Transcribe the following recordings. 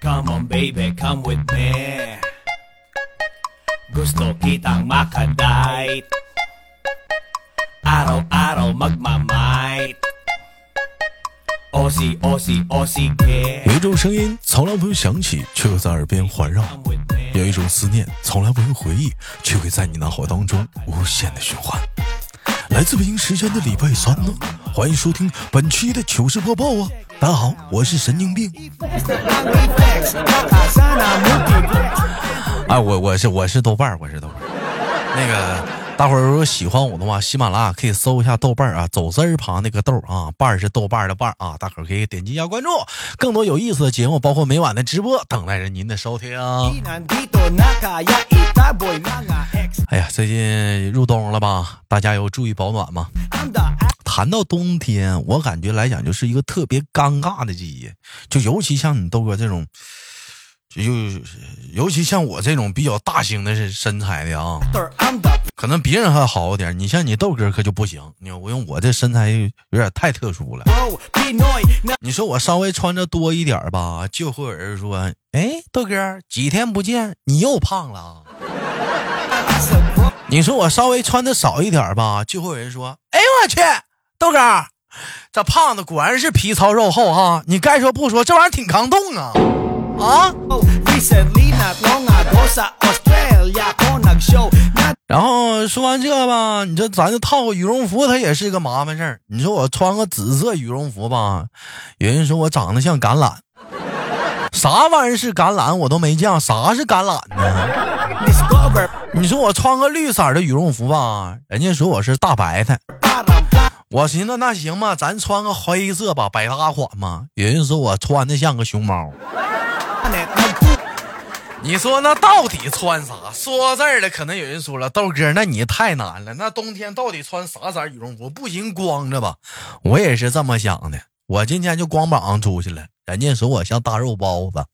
Come on, baby, come with me. Gusto kitang makadite. Araw-araw magmamight. Aussie, Aussie, Aussie, yeah. 有一种声音从来不用响起，却会在耳边环绕.有一种思念从来不用回忆，却会在你脑海当中无限的循环。来自北京时间的礼拜三呢，欢迎收听本期的糗事播报啊！大家好，我是神经病。哎，我我是我是豆瓣儿，我是豆瓣儿。那个大伙儿如果喜欢我的话，喜马拉雅可以搜一下豆瓣儿啊，走字儿旁那个豆儿啊，瓣儿是豆瓣儿的瓣儿啊，大伙儿可以点击一下关注，更多有意思的节目，包括每晚的直播，等待着您的收听。哎呀，最近入冬了吧？大家有注意保暖吗？谈到冬天，我感觉来讲就是一个特别尴尬的季节，就尤其像你豆哥这种，就尤其像我这种比较大型的身身材的啊，可能别人还好一点，你像你豆哥可就不行，你我用我这身材有点太特殊了。你说我稍微穿着多一点吧，就会有人说：“哎，豆哥，几天不见，你又胖了啊。” is a pro 你说我稍微穿的少一点吧，就会有人说：“哎呦我去，豆哥，这胖子果然是皮糙肉厚哈！你该说不说，这玩意儿挺抗冻啊啊！” 然后说完这吧，你说咱就套个羽绒服，它也是一个麻烦事儿。你说我穿个紫色羽绒服吧，有人说我长得像橄榄，啥玩意儿是橄榄我都没见，啥是橄榄呢？你说我穿个绿色的羽绒服吧，人家说我是大白菜。我寻思那行吧，咱穿个黑色吧，百搭款嘛。有人说我穿的像个熊猫，你说那到底穿啥？说到这儿了，可能有人说了，豆哥，那你太难了。那冬天到底穿啥色羽绒服？不行，光着吧。我也是这么想的。我今天就光膀子出去了，人家说我像大肉包子。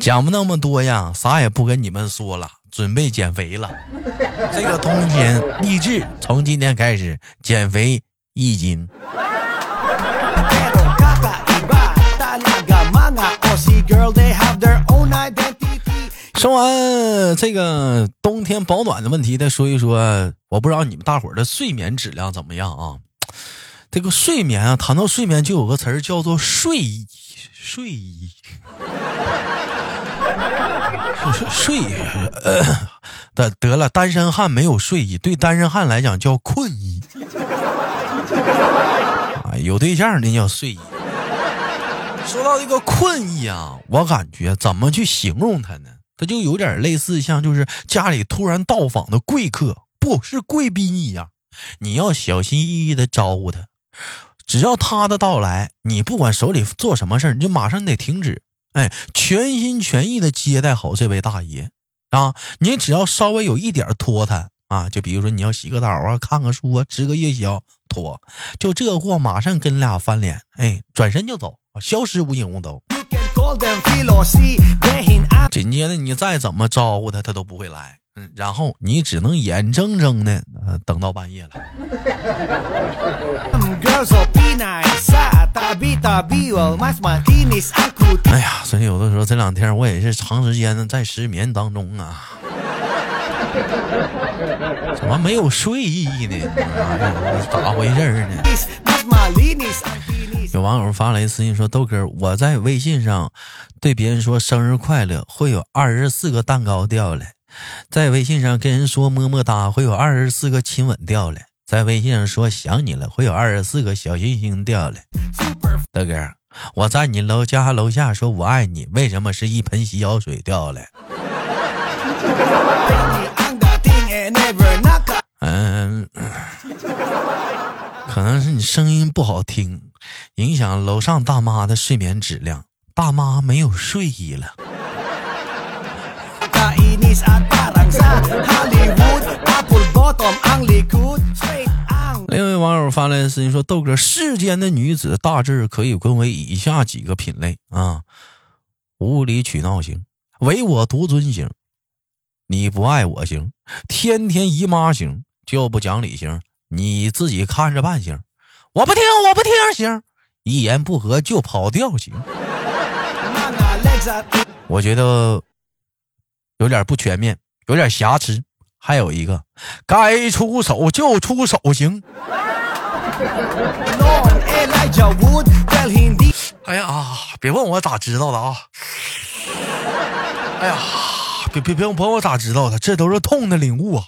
讲不那么多呀，啥也不跟你们说了，准备减肥了。这个冬天励志，从今天开始减肥一斤。说完这个冬天保暖的问题，再说一说，我不知道你们大伙儿的睡眠质量怎么样啊？这个睡眠啊，谈到睡眠就有个词儿叫做睡意，睡意，睡呃，得 得了，单身汉没有睡意，对单身汉来讲叫困意。啊，有对象那叫睡意。说到这个困意啊，我感觉怎么去形容它呢？它就有点类似像就是家里突然到访的贵客，不是贵宾一样，你要小心翼翼的招呼他。只要他的到来，你不管手里做什么事儿，你就马上得停止，哎，全心全意的接待好这位大爷啊！你只要稍微有一点拖沓啊，就比如说你要洗个澡啊、看个书啊、吃个夜宵，拖，就这货马上跟俩翻脸，哎，转身就走，消失无影无踪。紧接着你再怎么招呼他，他都不会来。嗯，然后你只能眼睁睁的，呃，等到半夜了。哎呀，所以有的时候这两天我也是长时间的在失眠当中啊。怎么没有睡意呢？啊咋回事呢 有网友发来私信说：“豆哥，我在微信上对别人说生日快乐，会有二十四个蛋糕掉来；在微信上跟人说么么哒，会有二十四个亲吻掉来；在微信上说想你了，会有二十四个小星星掉来。豆哥，我在你楼家楼下说我爱你，为什么是一盆洗脚水掉来？嗯，可能是你声音不好听，影响楼上大妈的睡眠质量，大妈没有睡意了。”另一位网友发来私信说：“豆哥，世间的女子大致可以分为以下几个品类啊：无理取闹型，唯我独尊型，你不爱我型，天天姨妈型，就不讲理型，你自己看着办行。我不听，我不听行。一言不合就跑调行。我觉得有点不全面，有点瑕疵。还有一个，该出手就出手行。哎呀啊，别问我咋知道的啊！哎呀，别别别问我咋知道的，这都是痛的领悟啊！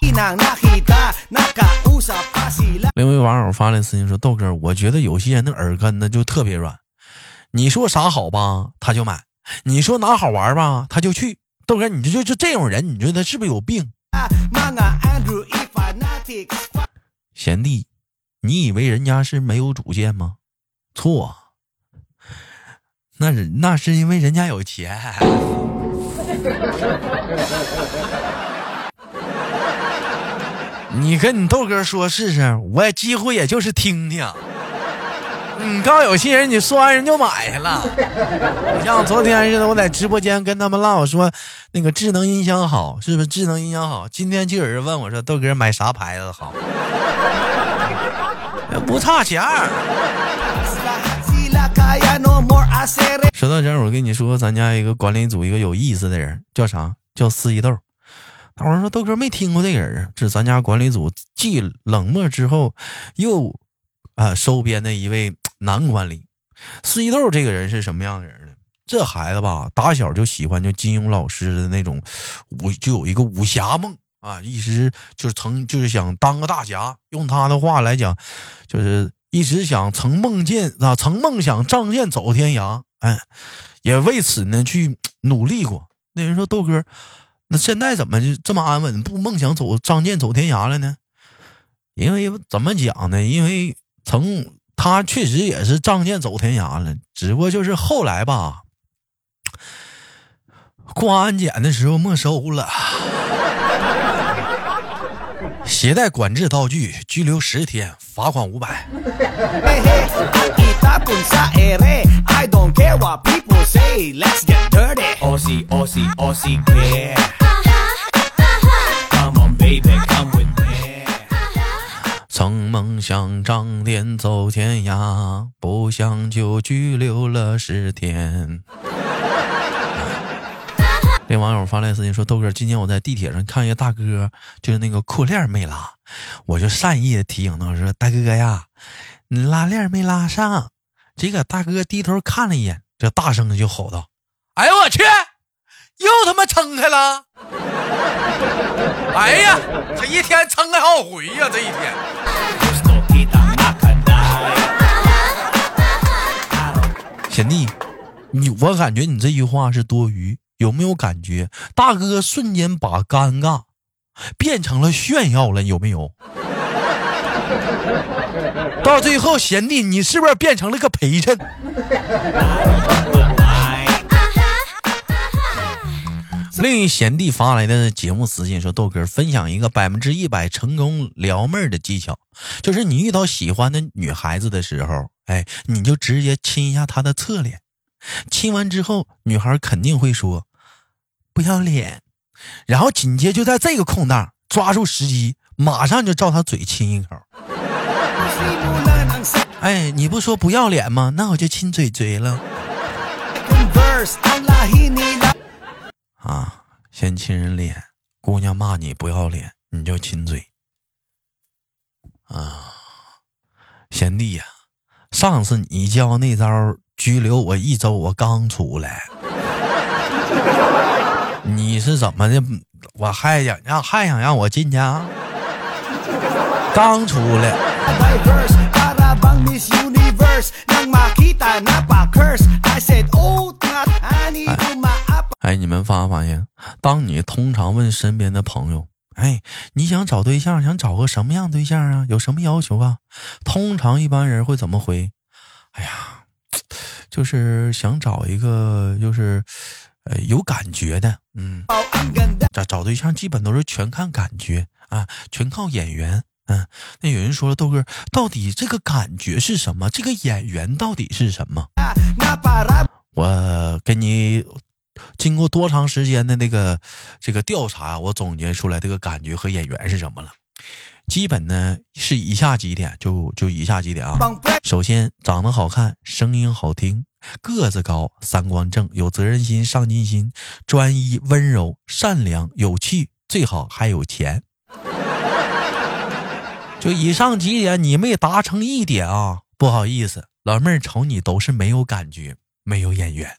另一位网友发来私信说：“豆哥，我觉得有些人的耳根子就特别软，你说啥好吧，他就买；你说哪好玩吧，他就去。豆哥，你这就就这种人，你觉得他是不是有病？”贤弟，你以为人家是没有主见吗？错，那是那是因为人家有钱。你跟你豆哥说试试，我也几乎也就是听听。你刚有些人，你说完人就买下了。你 像昨天似的，我在直播间跟他们唠，我说那个智能音箱好，是不是智能音箱好？今天就有人问我说，豆哥买啥牌子好？不差钱儿。说到这儿，我跟你说，咱家一个管理组一个有意思的人，叫啥？叫司仪豆。大伙说豆哥没听过这个人啊，这是咱家管理组既冷漠之后又啊收编的一位男管理。司仪豆这个人是什么样的人呢？这孩子吧，打小就喜欢就金庸老师的那种武，就有一个武侠梦啊，一直就是曾就是想当个大侠。用他的话来讲，就是一直想曾梦见啊，曾梦想仗剑走天涯，哎，也为此呢去努力过。那人说豆哥。那现在怎么就这么安稳，不梦想走仗剑走天涯了呢？因为怎么讲呢？因为曾他确实也是仗剑走天涯了，只不过就是后来吧，过安检的时候没收了，携带管制刀具拘留十天，罚款五百。曾梦想仗剑走天涯，不想就拘留了十天。这网友发来私信说：“豆哥，今天我在地铁上看一个大哥，就是那个裤链没拉，我就善意的提醒他说：‘大哥呀，你拉链没拉上。’这个大哥低头看了一眼，这大声的就吼道：‘哎呦我去，又他妈撑开了！’ 哎呀，这一天撑开好回呀，这一天。”贤弟，你我感觉你这句话是多余，有没有感觉？大哥瞬间把尴尬变成了炫耀了，有没有？到最后，贤弟，你是不是变成了个陪衬？另一贤弟发来的节目私信说：“豆哥，分享一个百分之一百成功撩妹的技巧，就是你遇到喜欢的女孩子的时候。”哎，你就直接亲一下她的侧脸，亲完之后，女孩肯定会说“不要脸”，然后紧接就在这个空档抓住时机，马上就照他嘴亲一口。哎，你不说不要脸吗？那我就亲嘴嘴了。啊，先亲人脸，姑娘骂你不要脸，你就亲嘴。啊，贤弟呀。上次你教那招拘留我一周，我刚出来，你是怎么的？我还想让还想让我进去啊？刚出来。哎，你们发没发现？当你通常问身边的朋友。哎，你想找对象，想找个什么样对象啊？有什么要求啊？通常一般人会怎么回？哎呀，就是想找一个，就是呃有感觉的，嗯，找找对象基本都是全看感觉啊，全靠眼缘。嗯，那有人说了，豆哥，到底这个感觉是什么？这个眼缘到底是什么？我给你。经过多长时间的那个这个调查，我总结出来这个感觉和演员是什么了？基本呢是以下几点，就就以下几点啊。首先，长得好看，声音好听，个子高，三观正，有责任心、上进心，专一、温柔、善良、有趣，最好还有钱。就以上几点，你没达成一点啊，不好意思，老妹儿瞅你都是没有感觉，没有眼缘。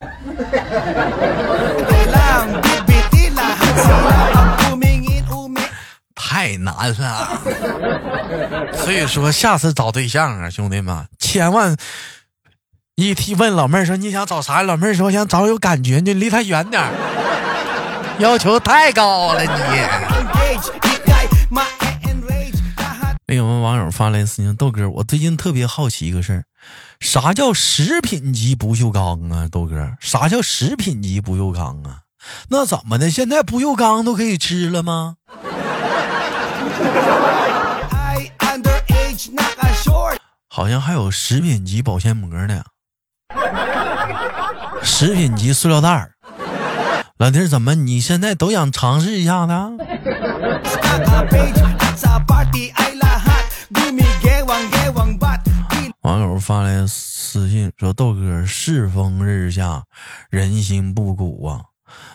难了。所以说，下次找对象啊，兄弟们，千万一提问老妹儿说你想找啥，老妹儿说想找有感觉，你离他远点儿。要求太高了你。engage Ikay ma-enrage Lahat 另有网友发来私信，豆哥，我最近特别好奇一个事儿，啥叫食品级不锈钢啊？豆哥，啥叫食品级不锈钢啊？那怎么的？现在不锈钢都可以吃了吗？好像还有食品级保鲜膜呢，食品级塑料袋儿。老弟儿，怎么你现在都想尝试一下呢？网友发来私信说：“豆哥，世风日下，人心不古啊！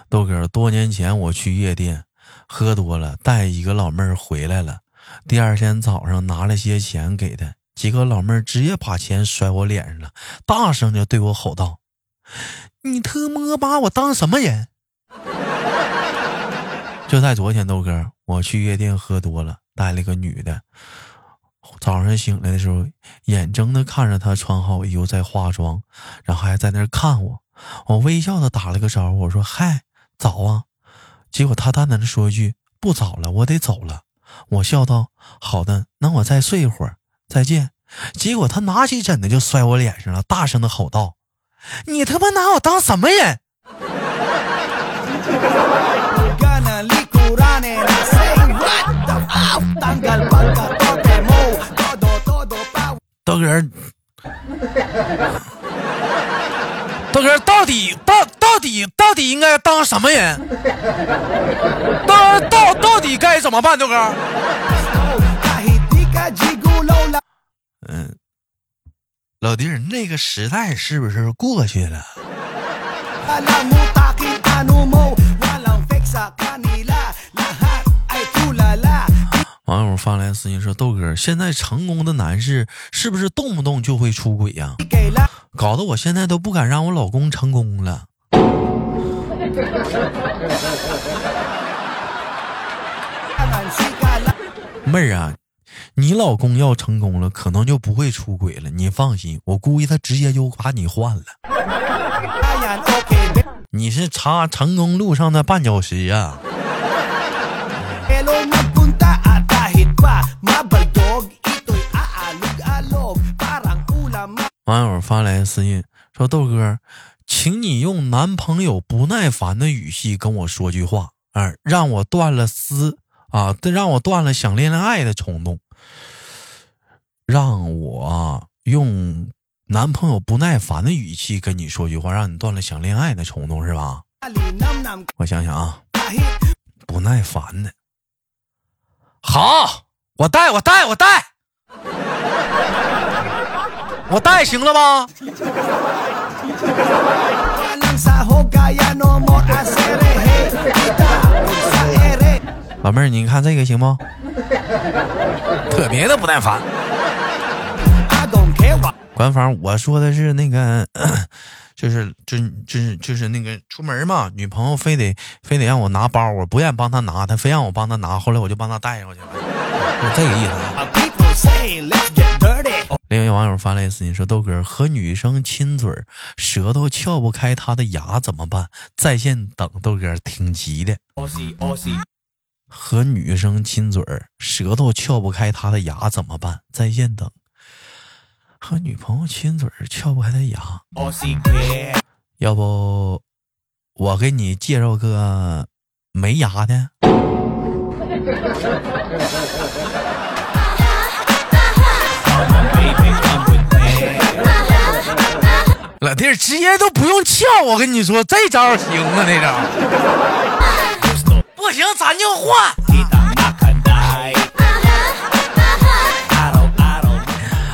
豆哥，多年前我去夜店，喝多了，带一个老妹儿回来了。第二天早上拿了些钱给她，结果老妹儿直接把钱甩我脸上了，大声就对我吼道：‘你特么把我当什么人？’ 就在昨天，豆哥，我去夜店喝多了，带了个女的。早上醒来的时候，眼睁的看着她穿好衣服在化妆，然后还在那看我。我微笑的打了个招呼，我说：“嗨，早啊。”结果他淡淡的说一句：“不早了，我得走了。”我笑道：“好的，那我再睡一会儿，再见。”结果他拿起枕头就摔我脸上了，大声的吼道：“你他妈拿我当什么人？” 豆哥，豆哥到底到底到底应该当什么人？到到到底该怎么办？豆哥嗯，老弟儿，那个时代是不是过去了 网友发来私信说：“豆哥，现在成功的男士是不是动不动就会出轨呀、搞得我现在都不敢让我老公成功了。妹儿啊，你老公要成功了，可能就不会出轨了。你放心，我估计他直接就把你换了。你是查成功路上的绊脚石呀？网友发来私信说：豆哥。请你用男朋友不耐烦的语气跟我说句话，啊，让我断了思啊，让我断了想恋爱的冲动，让我用男朋友不耐烦的语气跟你说句话，让你断了想恋爱的冲动，是吧？我想想啊，不耐烦的。好，我带，我带，我带，我带行了吧？老妹儿，你看这个行不？特别的不耐烦。官方我说的是那个，就是就就是就是那个出门嘛，女朋友非得非得让我拿包，我不愿帮她拿，她非让我帮她拿，后来我就帮她带过去了，就这个意思另有网友发来私信说：“豆哥和女生亲嘴儿，舌头撬不开她的牙怎么办？在线等豆哥，挺急的。和女生亲嘴儿，舌头撬不开她的牙怎么办？在线等。和女朋友亲嘴儿，撬不开她牙要不我给你介绍个没牙的？老弟直接都不用撬，我跟你说，这招行啊，那招。不行，咱就换。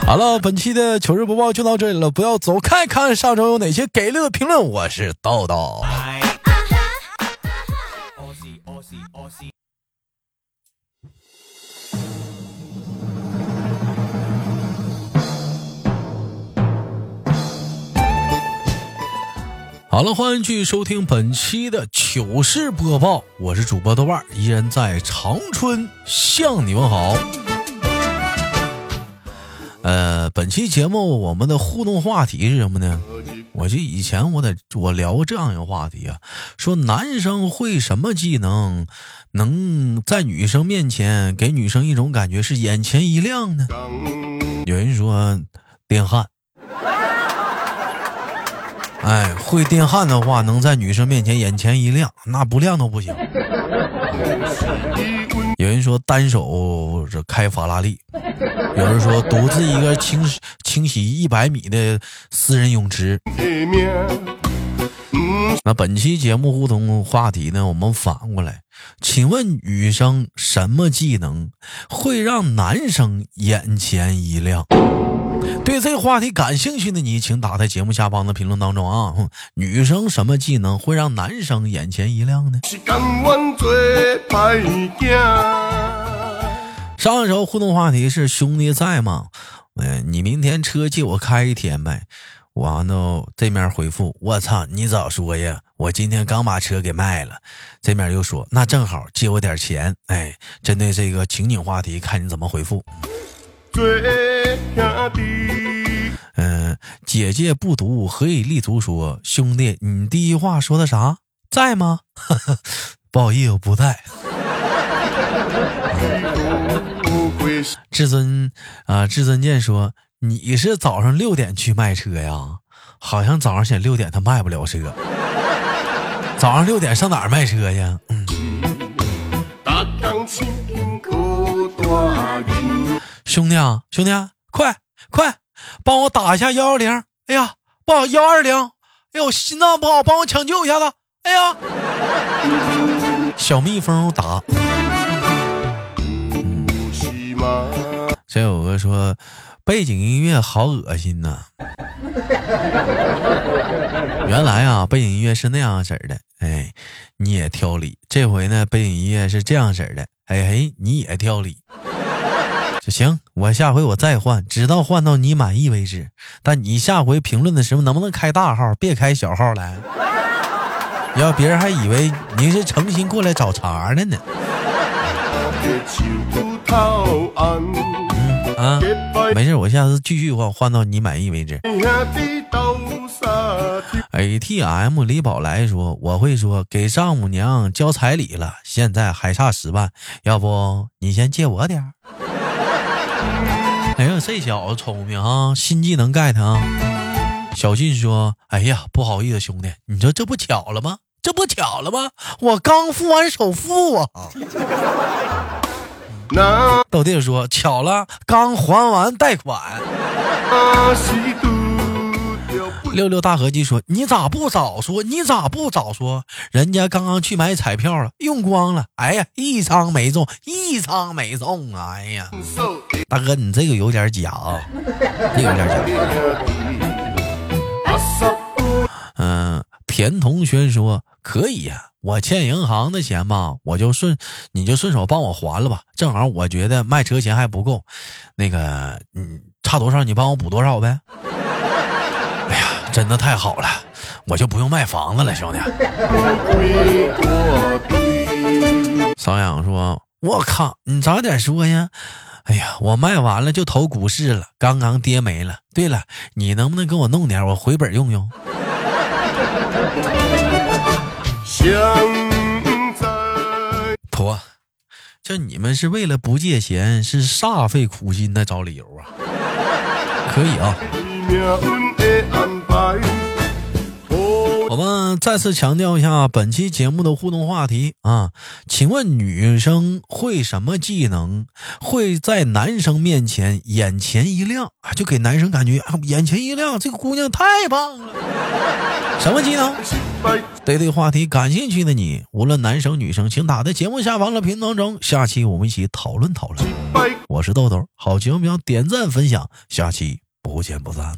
好了，本期的糗事播报就到这里了，不要走开，看看上周有哪些给力的评论。我是豆豆。好了，欢迎继续收听本期的糗事播报，我是主播豆瓣，依然在长春向你问好。呃，本期节目我们的互动话题是什么呢？我记以前我在我聊过这样一个话题啊，说男生会什么技能，能在女生面前给女生一种感觉是眼前一亮呢？有人说电焊。哎，会电焊的话，能在女生面前眼前一亮，那不亮都不行。有人说单手这开法拉利，有人说独自一个清清洗一百米的私人泳池。那本期节目互动话题呢，我们反过来，请问女生什么技能会让男生眼前一亮？对这个话题感兴趣的你，请打在节目下方的评论当中啊！女生什么技能会让男生眼前一亮呢？上一周互动话题是兄弟在吗？哎，你明天车借我开一天呗？完了，这面回复我操，你早说呀！我今天刚把车给卖了。这面又说那正好借我点钱。哎，针对这个情景话题，看你怎么回复。嗯，姐姐不读何以立足？说兄弟，你第一话说的啥？在吗？不好意思，我不在。至尊啊，至尊剑说你是早上六点去卖车呀？好像早上起六点他卖不了车。早上六点上哪儿卖车去？嗯。兄弟啊，兄弟，快快帮我打一下幺幺零！哎呀，不好，幺二零！哎呦，心脏不好，帮我抢救一下子！哎呀，小蜜蜂打。这有个说背景音乐好恶心呐。原来啊，背景音乐是那样式的。哎，你也挑理。这回呢，背景音乐是这样式的。哎嘿，你也挑理。行，我下回我再换，直到换到你满意为止。但你下回评论的时候能不能开大号，别开小号来？要别人还以为您是诚心过来找茬的呢。啊，没事，我下次继续换，换到你满意为止。A T M 李宝来说，我会说给丈母娘交彩礼了，现在还差十万，要不你先借我点儿。哎呀，这小子聪明啊，新技能 get 啊！小俊说：“哎呀，不好意思，兄弟，你说这不巧了吗？这不巧了吗？我刚付完首付啊！”豆弟说：“巧了，刚还完贷款。”六六大合计说：“你咋不早说？你咋不早说？人家刚刚去买彩票了，用光了。哎呀，一张没中，一张没中啊！哎呀，大哥，你这个有点假啊，这有点假。”嗯，田同学说：“可以呀，我欠银行的钱吧，我就顺你就顺手帮我还了吧。正好我觉得卖车钱还不够，那个嗯，差多少你帮我补多少呗。”哎呀真的太好了，我就不用卖房子了，兄弟。瘙痒说：“我靠，你早点说呀！哎呀，我卖完了就投股市了，刚刚跌没了。对了，你能不能给我弄点，我回本用用？” 婆，这你们是为了不借钱，是煞费苦心的找理由啊？可以啊。再次强调一下本期节目的互动话题啊，请问女生会什么技能会在男生面前眼前一亮啊？就给男生感觉啊眼前一亮，这个姑娘太棒了。什么技能？对对话题感兴趣的你，无论男生女生，请打在节目下方的评论中，下期我们一起讨论讨论。我是豆豆，好节目要点赞分享，下期不见不散。